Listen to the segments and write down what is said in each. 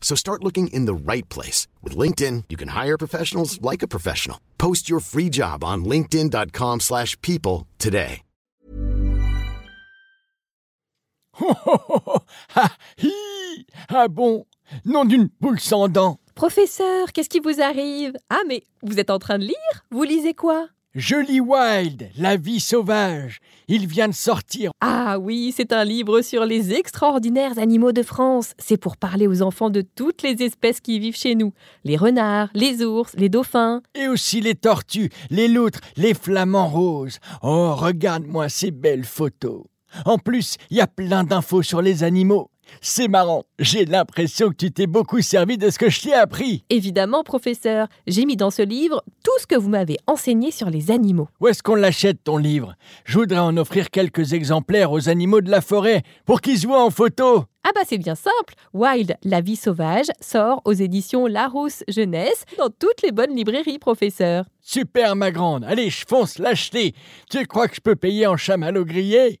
So start looking in the right place. With LinkedIn, you can hire professionals like a professional. Post your free job on linkedin.com/people slash people today. Oh, oh, oh, oh, ah, hi, ah bon, nom d'une poule sans dents. Professeur, qu'est-ce qui vous arrive Ah, mais vous êtes en train de lire Vous lisez quoi Je lis Wild, la vie sauvage. Il vient de sortir. Ah oui, c'est un livre sur les extraordinaires animaux de France. C'est pour parler aux enfants de toutes les espèces qui vivent chez nous. Les renards, les ours, les dauphins. Et aussi les tortues, les loutres, les flamants roses. Oh, regarde-moi ces belles photos. En plus, il y a plein d'infos sur les animaux. C'est marrant, j'ai l'impression que tu t'es beaucoup servi de ce que je t'ai appris. Évidemment, professeur, j'ai mis dans ce livre tout ce que vous m'avez enseigné sur les animaux. Où est-ce qu'on l'achète ton livre? Je voudrais en offrir quelques exemplaires aux animaux de la forêt pour qu'ils se voient en photo. Ah bah c'est bien simple. Wild, la vie sauvage, sort aux éditions Larousse Jeunesse dans toutes les bonnes librairies, professeur. Super ma grande, allez je fonce l'acheter. Tu crois que je peux payer en chamallow grillé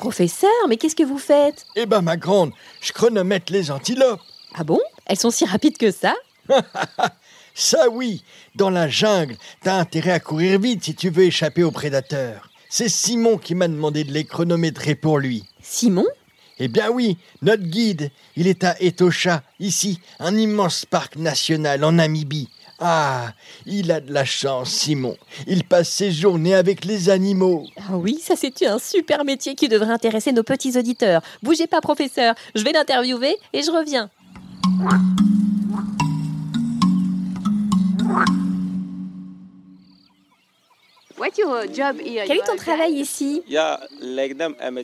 Professeur, mais qu'est-ce que vous faites? Eh ben ma grande, je chronomètre les antilopes. Ah bon? Elles sont si rapides que ça? Ça oui, dans la jungle, t'as intérêt à courir vite si tu veux échapper aux prédateurs. C'est Simon qui m'a demandé de les chronométrer pour lui. Simon? Eh bien oui, notre guide, il est à Etosha, ici, un immense parc national en Namibie. Ah, il a de la chance, Simon. Il passe ses journées avec les animaux. Ah oui, ça c'est un super métier qui devrait intéresser nos petits auditeurs. Bougez pas, professeur, je vais l'interviewer et je reviens. Quel est ton travail ici?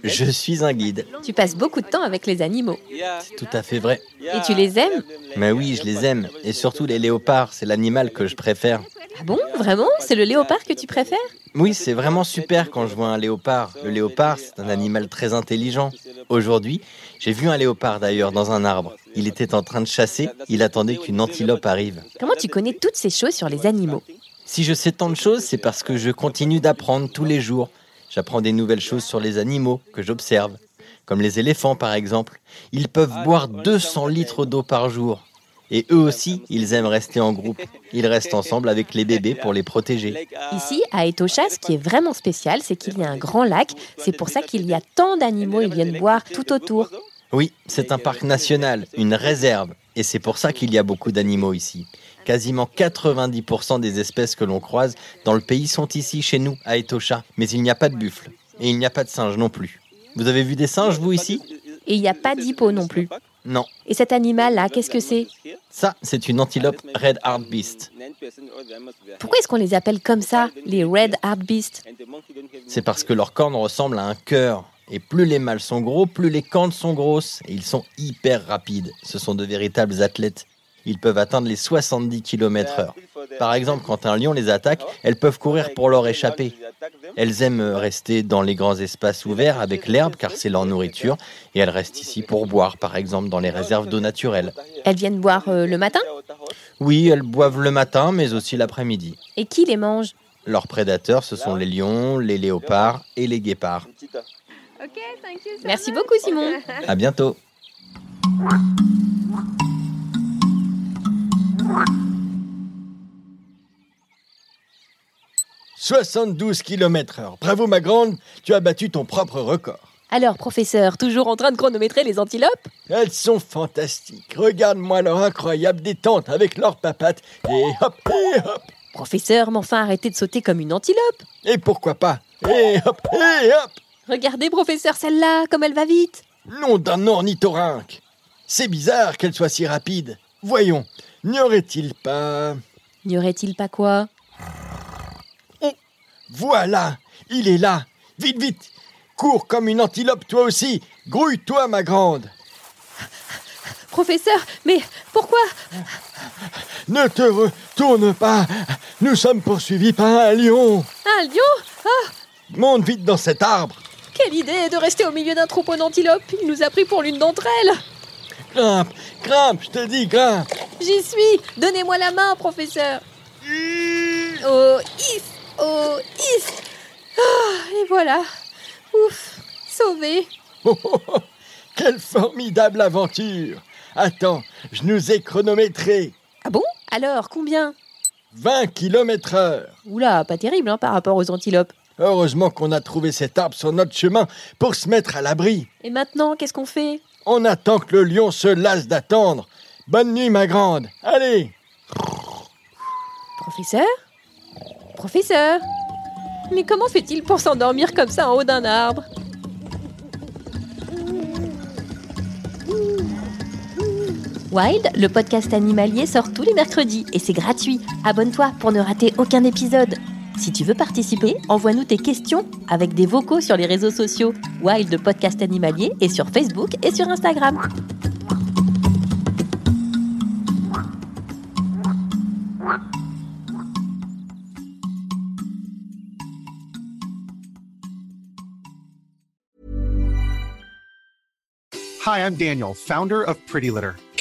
Je suis un guide. Tu passes beaucoup de temps avec les animaux. C'est tout à fait vrai. Et tu les aimes? Mais oui, je les aime. Et surtout les léopards, c'est l'animal que je préfère. Ah bon? Vraiment? C'est le léopard que tu préfères? Oui, c'est vraiment super quand je vois un léopard. Le léopard, c'est un animal très intelligent. Aujourd'hui, j'ai vu un léopard d'ailleurs dans un arbre. Il était en train de chasser, il attendait qu'une antilope arrive. Comment tu connais toutes ces choses sur les animaux? Si je sais tant de choses, c'est parce que je continue d'apprendre tous les jours. J'apprends des nouvelles choses sur les animaux que j'observe. Comme les éléphants par exemple. Ils peuvent boire 200 litres d'eau par jour. Et eux aussi, ils aiment rester en groupe. Ils restent ensemble avec les bébés pour les protéger. Ici, à Etosha, ce qui est vraiment spécial, c'est qu'il y a un grand lac. C'est pour ça qu'il y a tant d'animaux, ils viennent boire tout autour. Oui, c'est un parc national, une réserve. Et c'est pour ça qu'il y a beaucoup d'animaux ici. Quasiment 90% des espèces que l'on croise dans le pays sont ici chez nous, à Etosha. Mais il n'y a pas de buffles. Et il n'y a pas de singes non plus. Vous avez vu des singes, vous, ici? Et il n'y a pas d'hippo non plus. Non. Et cet animal-là, qu'est-ce que c'est? Ça, c'est une antilope Red Heart Beast. Pourquoi est-ce qu'on les appelle comme ça, les Red Heart Beasts? C'est parce que leurs cornes ressemblent à un cœur. Et plus les mâles sont gros, plus les cornes sont grosses. Et ils sont hyper rapides. Ce sont de véritables athlètes. Ils peuvent atteindre les 70 km/h. Par exemple, quand un lion les attaque, elles peuvent courir pour leur échapper. Elles aiment rester dans les grands espaces ouverts avec l'herbe car c'est leur nourriture et elles restent ici pour boire, par exemple dans les réserves d'eau naturelle. Elles viennent boire euh, le matin? Oui, elles boivent le matin mais aussi l'après-midi. Et qui les mange? Leurs prédateurs, ce sont les lions, les léopards et les guépards. Merci beaucoup, Simon. À bientôt. 72 km heure. Bravo ma grande, tu as battu ton propre record. Alors, professeur, toujours en train de chronométrer les antilopes? Elles sont fantastiques. Regarde-moi leur incroyable détente avec leurs papates. Et hop, et hop. Professeur, mais enfin arrêtez de sauter comme une antilope Et pourquoi pas? Et hop, et hop. Regardez, professeur, celle-là, comme elle va vite Nom d'un ornithorynque. C'est bizarre qu'elle soit si rapide. Voyons, n'y aurait-il pas... N'y aurait-il pas quoi? Oh, voilà, il est là. Vite, vite. Cours comme une antilope toi aussi. Grouille-toi, ma grande. Professeur, mais pourquoi? Ne te retourne pas. Nous sommes poursuivis par un lion. Un lion? Ah Monte vite dans cet arbre. Quelle idée de rester au milieu d'un troupeau d'antilopes. Il nous a pris pour l'une d'entre elles. Grimpe, grimpe, je te dis, grimpe. J'y suis. Donnez-moi la main, professeur. Oh, is Oh, is Ah, Et voilà. Ouf Sauvé. Oh, oh, oh, quelle formidable aventure. Attends, je nous ai chronométré. Ah bon? Alors, combien? 20 km heure. Oula, pas terrible hein, par rapport aux antilopes. Heureusement qu'on a trouvé cet arbre sur notre chemin pour se mettre à l'abri. Et maintenant, qu'est-ce qu'on fait? On attend que le lion se lasse d'attendre. Bonne nuit, ma grande. Allez. Professeur? Professeur? Mais comment fait-il pour s'endormir comme ça en haut d'un arbre? Wild, le podcast animalier, sort tous les mercredis et c'est gratuit. Abonne-toi pour ne rater aucun épisode. Si tu veux participer, envoie-nous tes questions avec des vocaux sur les réseaux sociaux Wild podcast animalier et sur Facebook et sur Instagram. Hi, I'm Daniel, founder of Pretty Litter.